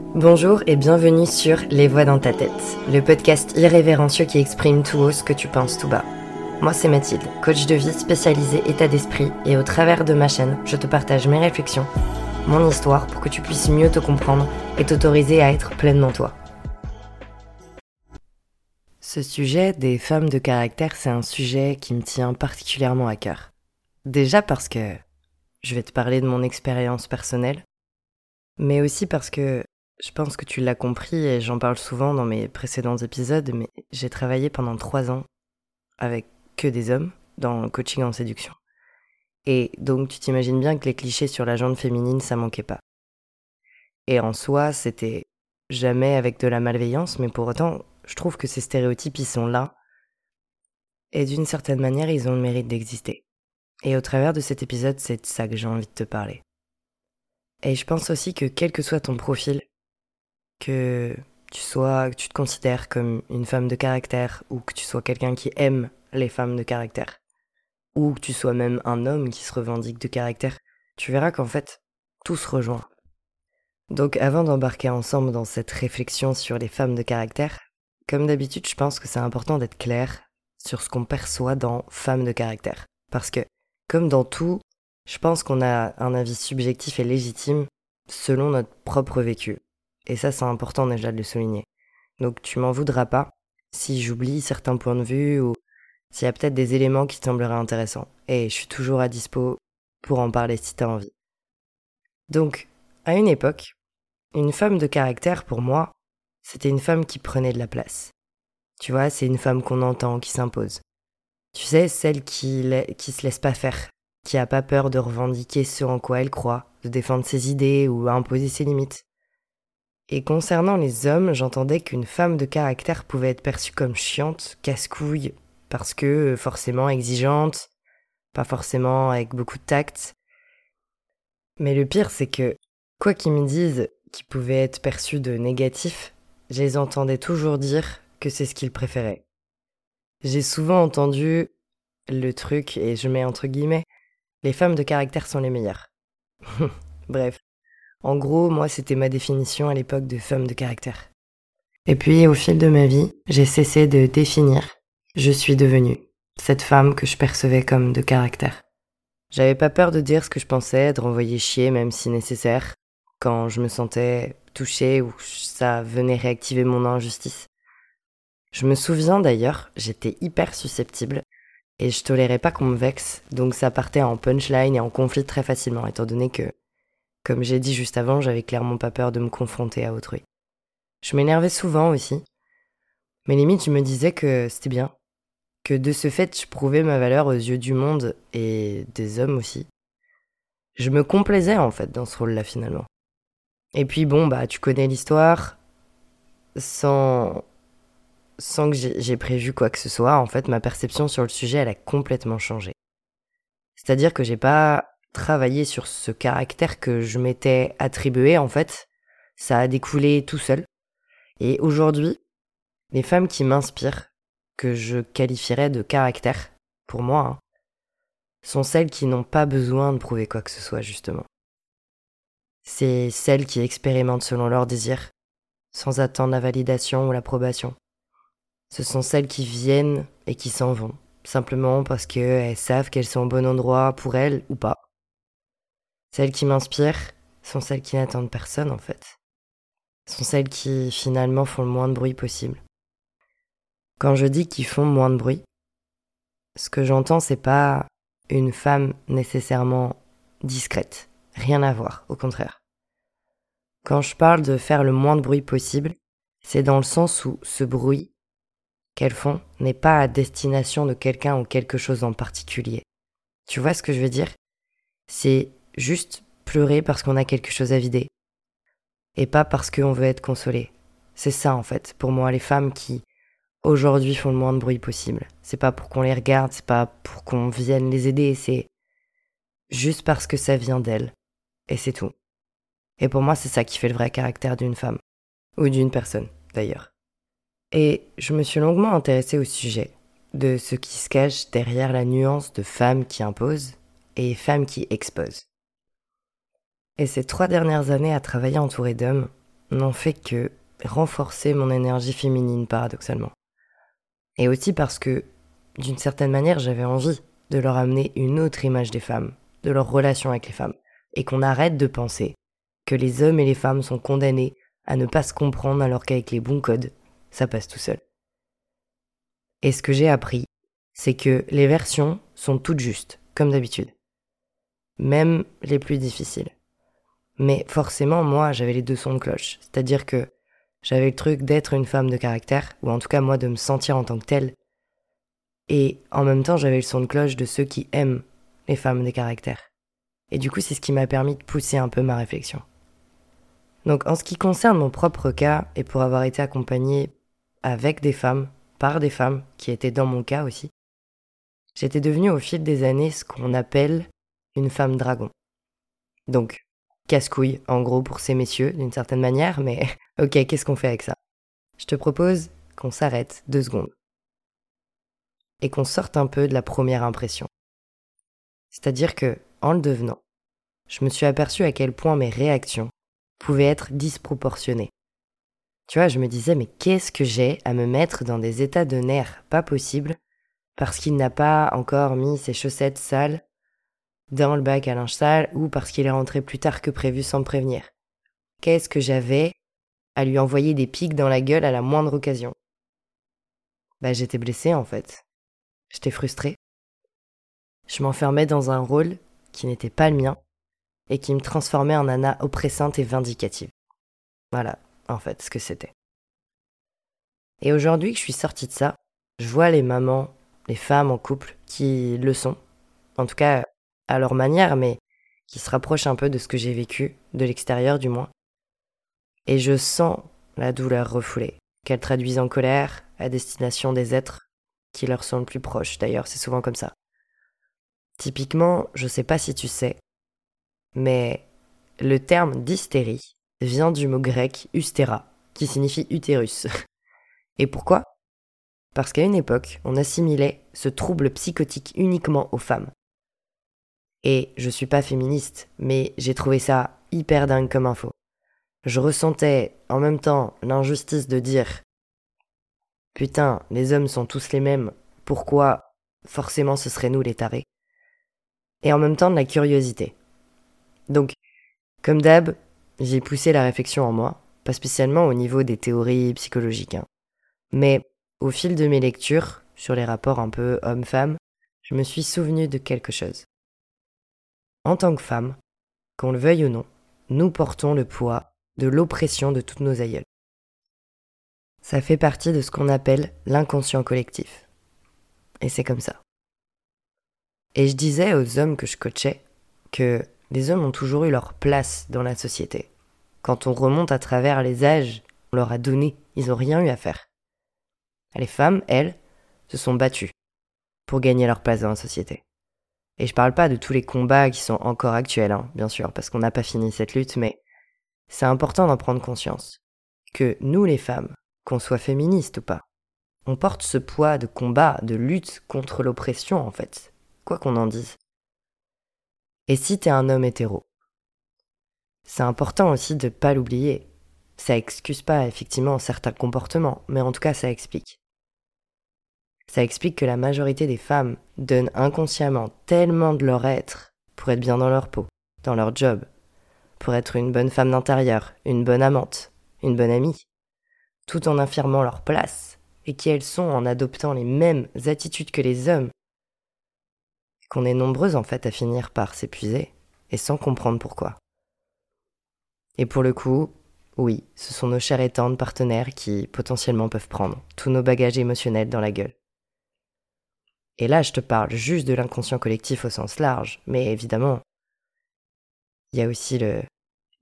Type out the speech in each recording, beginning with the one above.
Bonjour et bienvenue sur Les Voix dans ta tête, le podcast irrévérencieux qui exprime tout haut ce que tu penses tout bas. Moi c'est Mathilde, coach de vie spécialisée état d'esprit et au travers de ma chaîne, je te partage mes réflexions, mon histoire pour que tu puisses mieux te comprendre et t'autoriser à être pleinement toi. Ce sujet des femmes de caractère, c'est un sujet qui me tient particulièrement à cœur. Déjà parce que je vais te parler de mon expérience personnelle, mais aussi parce que je pense que tu l'as compris et j'en parle souvent dans mes précédents épisodes, mais j'ai travaillé pendant trois ans avec que des hommes dans le coaching en séduction. Et donc tu t'imagines bien que les clichés sur la jante féminine, ça manquait pas. Et en soi, c'était jamais avec de la malveillance, mais pour autant, je trouve que ces stéréotypes, ils sont là. Et d'une certaine manière, ils ont le mérite d'exister. Et au travers de cet épisode, c'est de ça que j'ai envie de te parler. Et je pense aussi que quel que soit ton profil, que tu sois, que tu te considères comme une femme de caractère ou que tu sois quelqu'un qui aime les femmes de caractère ou que tu sois même un homme qui se revendique de caractère, tu verras qu'en fait, tout se rejoint. Donc avant d'embarquer ensemble dans cette réflexion sur les femmes de caractère, comme d'habitude, je pense que c'est important d'être clair sur ce qu'on perçoit dans femmes de caractère. Parce que, comme dans tout, je pense qu'on a un avis subjectif et légitime selon notre propre vécu. Et ça, c'est important déjà de le souligner. Donc tu m'en voudras pas si j'oublie certains points de vue ou s'il y a peut-être des éléments qui te sembleraient intéressants. Et je suis toujours à dispo pour en parler si t'as envie. Donc, à une époque, une femme de caractère, pour moi, c'était une femme qui prenait de la place. Tu vois, c'est une femme qu'on entend, qui s'impose. Tu sais, celle qui, qui se laisse pas faire, qui a pas peur de revendiquer ce en quoi elle croit, de défendre ses idées ou à imposer ses limites. Et concernant les hommes, j'entendais qu'une femme de caractère pouvait être perçue comme chiante, casse-couille, parce que forcément exigeante, pas forcément avec beaucoup de tact. Mais le pire, c'est que, quoi qu'ils me disent qu'ils pouvaient être perçus de négatif, je les entendais toujours dire que c'est ce qu'ils préféraient. J'ai souvent entendu le truc, et je mets entre guillemets, les femmes de caractère sont les meilleures. Bref, en gros, moi, c'était ma définition à l'époque de femme de caractère. Et puis, au fil de ma vie, j'ai cessé de définir. Je suis devenue cette femme que je percevais comme de caractère. J'avais pas peur de dire ce que je pensais, de renvoyer chier même si nécessaire, quand je me sentais touchée ou ça venait réactiver mon injustice. Je me souviens d'ailleurs, j'étais hyper susceptible et je tolérais pas qu'on me vexe, donc ça partait en punchline et en conflit très facilement, étant donné que comme j'ai dit juste avant, j'avais clairement pas peur de me confronter à autrui. Je m'énervais souvent aussi. Mais limite, je me disais que c'était bien. Que de ce fait, je prouvais ma valeur aux yeux du monde et des hommes aussi. Je me complaisais en fait dans ce rôle-là finalement. Et puis bon, bah tu connais l'histoire. Sans sans que j'ai prévu quoi que ce soit, en fait, ma perception sur le sujet, elle a complètement changé. C'est-à-dire que j'ai pas travailler sur ce caractère que je m'étais attribué, en fait, ça a découlé tout seul. Et aujourd'hui, les femmes qui m'inspirent, que je qualifierais de caractère, pour moi, hein, sont celles qui n'ont pas besoin de prouver quoi que ce soit, justement. C'est celles qui expérimentent selon leurs désirs, sans attendre la validation ou l'approbation. Ce sont celles qui viennent et qui s'en vont, simplement parce qu'elles savent qu'elles sont au bon endroit pour elles ou pas. Celles qui m'inspirent sont celles qui n'attendent personne en fait. Sont celles qui finalement font le moins de bruit possible. Quand je dis qu'ils font moins de bruit, ce que j'entends c'est pas une femme nécessairement discrète. Rien à voir, au contraire. Quand je parle de faire le moins de bruit possible, c'est dans le sens où ce bruit qu'elles font n'est pas à destination de quelqu'un ou quelque chose en particulier. Tu vois ce que je veux dire? C'est juste pleurer parce qu'on a quelque chose à vider. Et pas parce qu'on veut être consolé. C'est ça en fait, pour moi, les femmes qui aujourd'hui font le moins de bruit possible. C'est pas pour qu'on les regarde, c'est pas pour qu'on vienne les aider, c'est juste parce que ça vient d'elles. Et c'est tout. Et pour moi, c'est ça qui fait le vrai caractère d'une femme. Ou d'une personne, d'ailleurs. Et je me suis longuement intéressée au sujet, de ce qui se cache derrière la nuance de femme qui impose et femme qui expose. Et ces trois dernières années à travailler entouré d'hommes, n'ont fait que renforcer mon énergie féminine paradoxalement. Et aussi parce que, d'une certaine manière, j'avais envie de leur amener une autre image des femmes, de leur relation avec les femmes, et qu'on arrête de penser que les hommes et les femmes sont condamnés à ne pas se comprendre alors qu'avec les bons codes, ça passe tout seul. Et ce que j'ai appris, c'est que les versions sont toutes justes, comme d'habitude. Même les plus difficiles. Mais forcément, moi, j'avais les deux sons de cloche. C'est-à-dire que j'avais le truc d'être une femme de caractère, ou en tout cas moi de me sentir en tant que telle. Et en même temps, j'avais le son de cloche de ceux qui aiment les femmes de caractère. Et du coup, c'est ce qui m'a permis de pousser un peu ma réflexion. Donc en ce qui concerne mon propre cas, et pour avoir été accompagnée avec des femmes, par des femmes, qui étaient dans mon cas aussi, j'étais devenue au fil des années ce qu'on appelle une femme dragon. Donc, casse-couille, en gros, pour ces messieurs, d'une certaine manière, mais ok, qu'est-ce qu'on fait avec ça? Je te propose qu'on s'arrête deux secondes. Et qu'on sorte un peu de la première impression. C'est-à-dire que, en le devenant, je me suis aperçu à quel point mes réactions pouvaient être disproportionnées. Tu vois, je me disais, mais qu'est-ce que j'ai à me mettre dans des états de nerfs pas possibles parce qu'il n'a pas encore mis ses chaussettes sales dans le bac à linge sale ou parce qu'il est rentré plus tard que prévu sans me prévenir. Qu'est-ce que j'avais à lui envoyer des pics dans la gueule à la moindre occasion? Bah j'étais blessée en fait. J'étais frustrée. Je m'enfermais dans un rôle qui n'était pas le mien et qui me transformait en Anna oppressante et vindicative. Voilà, en fait, ce que c'était. Et aujourd'hui que je suis sortie de ça, je vois les mamans, les femmes en couple qui le sont. En tout cas, à leur manière, mais qui se rapproche un peu de ce que j'ai vécu, de l'extérieur du moins. Et je sens la douleur refoulée, qu'elle traduise en colère à destination des êtres qui leur sont le plus proches. D'ailleurs, c'est souvent comme ça. Typiquement, je sais pas si tu sais, mais le terme d'hystérie vient du mot grec ustera, qui signifie utérus. Et pourquoi? Parce qu'à une époque, on assimilait ce trouble psychotique uniquement aux femmes. Et je suis pas féministe, mais j'ai trouvé ça hyper dingue comme info. Je ressentais en même temps l'injustice de dire Putain, les hommes sont tous les mêmes, pourquoi forcément ce serait nous les tarés? Et en même temps de la curiosité. Donc, comme d'hab, j'ai poussé la réflexion en moi, pas spécialement au niveau des théories psychologiques, hein. mais au fil de mes lectures sur les rapports un peu homme-femme, je me suis souvenu de quelque chose. En tant que femme, qu'on le veuille ou non, nous portons le poids de l'oppression de toutes nos aïeules. Ça fait partie de ce qu'on appelle l'inconscient collectif. Et c'est comme ça. Et je disais aux hommes que je coachais que les hommes ont toujours eu leur place dans la société. Quand on remonte à travers les âges, on leur a donné, ils n'ont rien eu à faire. Les femmes, elles, se sont battues pour gagner leur place dans la société. Et je parle pas de tous les combats qui sont encore actuels, hein, bien sûr, parce qu'on n'a pas fini cette lutte, mais c'est important d'en prendre conscience. Que nous, les femmes, qu'on soit féministes ou pas, on porte ce poids de combat, de lutte contre l'oppression, en fait, quoi qu'on en dise. Et si t'es un homme hétéro C'est important aussi de pas l'oublier. Ça excuse pas effectivement certains comportements, mais en tout cas ça explique. Ça explique que la majorité des femmes donnent inconsciemment tellement de leur être pour être bien dans leur peau, dans leur job, pour être une bonne femme d'intérieur, une bonne amante, une bonne amie, tout en affirmant leur place, et qui elles sont en adoptant les mêmes attitudes que les hommes, qu'on est nombreuses en fait à finir par s'épuiser, et sans comprendre pourquoi. Et pour le coup, oui, ce sont nos chers et tendres partenaires qui potentiellement peuvent prendre tous nos bagages émotionnels dans la gueule. Et là, je te parle juste de l'inconscient collectif au sens large, mais évidemment, il y a aussi le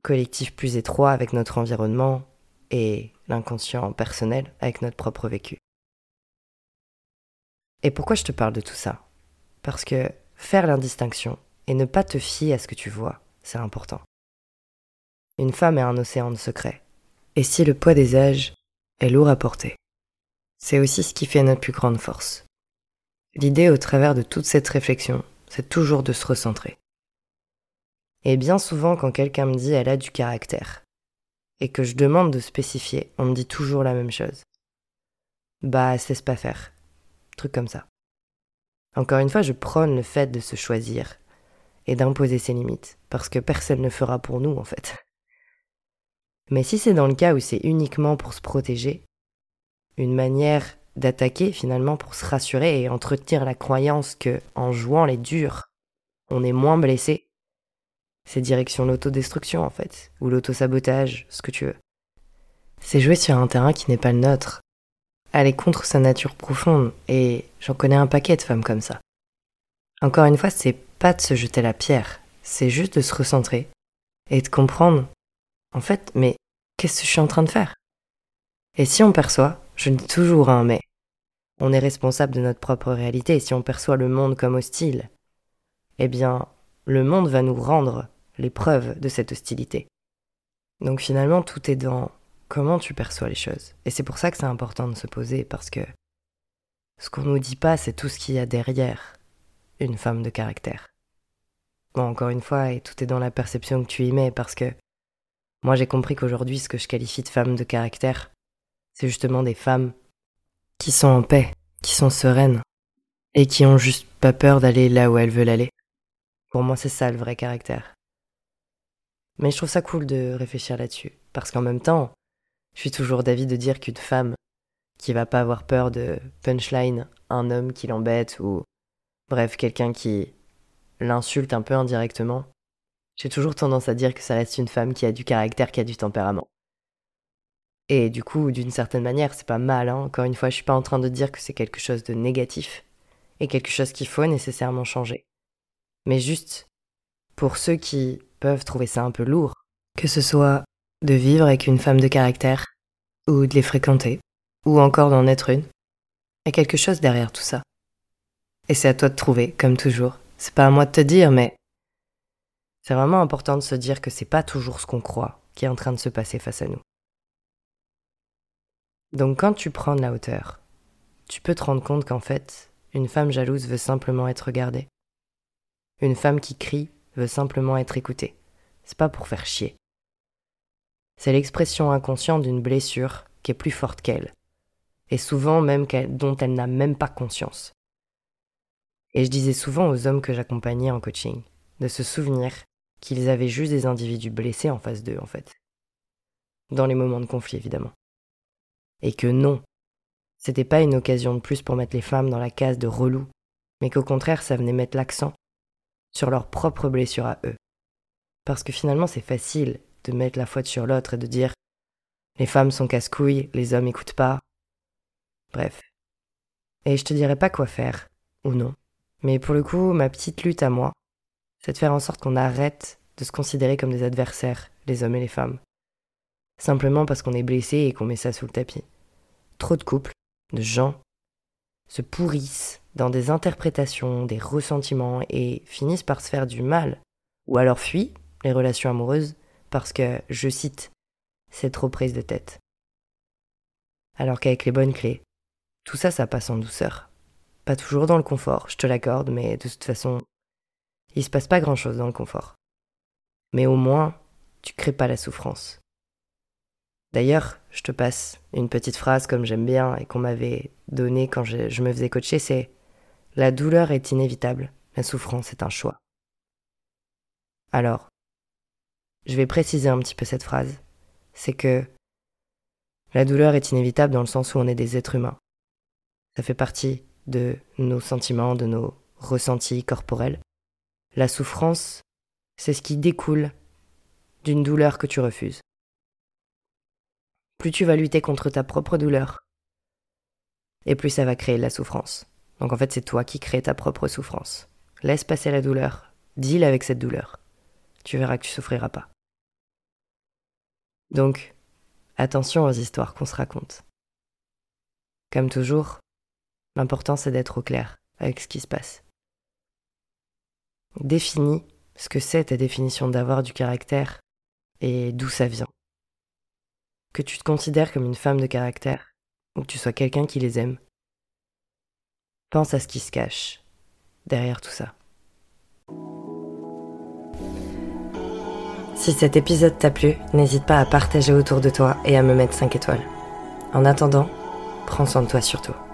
collectif plus étroit avec notre environnement et l'inconscient personnel avec notre propre vécu. Et pourquoi je te parle de tout ça? Parce que faire l'indistinction et ne pas te fier à ce que tu vois, c'est important. Une femme est un océan de secrets. Et si le poids des âges est lourd à porter, c'est aussi ce qui fait notre plus grande force. L'idée au travers de toute cette réflexion, c'est toujours de se recentrer. Et bien souvent quand quelqu'un me dit elle a du caractère, et que je demande de spécifier, on me dit toujours la même chose. Bah, cesse pas faire. Truc comme ça. Encore une fois, je prône le fait de se choisir et d'imposer ses limites, parce que personne ne fera pour nous en fait. Mais si c'est dans le cas où c'est uniquement pour se protéger, une manière d'attaquer finalement pour se rassurer et entretenir la croyance que en jouant les durs, on est moins blessé, c'est direction l'autodestruction en fait, ou l'autosabotage, ce que tu veux. C'est jouer sur un terrain qui n'est pas le nôtre. Aller contre sa nature profonde, et j'en connais un paquet de femmes comme ça. Encore une fois, c'est pas de se jeter la pierre, c'est juste de se recentrer et de comprendre, en fait, mais qu'est-ce que je suis en train de faire? Et si on perçoit, je dis toujours un mais, on est responsable de notre propre réalité, si on perçoit le monde comme hostile, eh bien, le monde va nous rendre les preuves de cette hostilité. Donc finalement, tout est dans comment tu perçois les choses. Et c'est pour ça que c'est important de se poser, parce que ce qu'on nous dit pas, c'est tout ce qu'il y a derrière une femme de caractère. Bon, encore une fois, et tout est dans la perception que tu y mets, parce que moi j'ai compris qu'aujourd'hui, ce que je qualifie de femme de caractère, c'est justement des femmes qui sont en paix, qui sont sereines, et qui ont juste pas peur d'aller là où elles veulent aller. Pour moi, c'est ça le vrai caractère. Mais je trouve ça cool de réfléchir là-dessus, parce qu'en même temps, je suis toujours d'avis de dire qu'une femme qui va pas avoir peur de punchline un homme qui l'embête ou bref quelqu'un qui l'insulte un peu indirectement, j'ai toujours tendance à dire que ça reste une femme qui a du caractère, qui a du tempérament. Et du coup, d'une certaine manière, c'est pas mal, hein. encore une fois, je suis pas en train de dire que c'est quelque chose de négatif et quelque chose qu'il faut nécessairement changer. Mais juste, pour ceux qui peuvent trouver ça un peu lourd, que ce soit de vivre avec une femme de caractère, ou de les fréquenter, ou encore d'en être une, il y a quelque chose derrière tout ça. Et c'est à toi de trouver, comme toujours. C'est pas à moi de te dire, mais c'est vraiment important de se dire que c'est pas toujours ce qu'on croit qui est en train de se passer face à nous. Donc quand tu prends de la hauteur, tu peux te rendre compte qu'en fait, une femme jalouse veut simplement être regardée. Une femme qui crie veut simplement être écoutée. C'est pas pour faire chier. C'est l'expression inconsciente d'une blessure qui est plus forte qu'elle, et souvent même dont elle n'a même pas conscience. Et je disais souvent aux hommes que j'accompagnais en coaching de se souvenir qu'ils avaient juste des individus blessés en face d'eux, en fait. Dans les moments de conflit, évidemment. Et que non, c'était pas une occasion de plus pour mettre les femmes dans la case de relou, mais qu'au contraire, ça venait mettre l'accent sur leurs propres blessures à eux. Parce que finalement, c'est facile de mettre la faute sur l'autre et de dire les femmes sont casse-couilles, les hommes écoutent pas. Bref. Et je te dirais pas quoi faire, ou non. Mais pour le coup, ma petite lutte à moi, c'est de faire en sorte qu'on arrête de se considérer comme des adversaires, les hommes et les femmes. Simplement parce qu'on est blessé et qu'on met ça sous le tapis. Trop de couples, de gens, se pourrissent dans des interprétations, des ressentiments et finissent par se faire du mal, ou alors fuient les relations amoureuses parce que, je cite, c'est trop prise de tête. Alors qu'avec les bonnes clés, tout ça, ça passe en douceur. Pas toujours dans le confort, je te l'accorde, mais de toute façon, il se passe pas grand chose dans le confort. Mais au moins, tu crées pas la souffrance. D'ailleurs, je te passe une petite phrase comme j'aime bien et qu'on m'avait donnée quand je, me faisais coacher, c'est La douleur est inévitable, la souffrance est un choix. Alors, je vais préciser un petit peu cette phrase. C'est que la douleur est inévitable dans le sens où on est des êtres humains. Ça fait partie de nos sentiments, de nos ressentis corporels. La souffrance, c'est ce qui découle d'une douleur que tu refuses. Plus tu vas lutter contre ta propre douleur, et plus ça va créer de la souffrance. Donc en fait, c'est toi qui crées ta propre souffrance. Laisse passer la douleur, deal avec cette douleur. Tu verras que tu souffriras pas. Donc, attention aux histoires qu'on se raconte. Comme toujours, l'important c'est d'être au clair avec ce qui se passe. Définis ce que c'est ta définition d'avoir du caractère et d'où ça vient. Que tu te considères comme une femme de caractère ou que tu sois quelqu'un qui les aime. Pense à ce qui se cache derrière tout ça. Si cet épisode t'a plu, n'hésite pas à partager autour de toi et à me mettre 5 étoiles. En attendant, prends soin de toi surtout.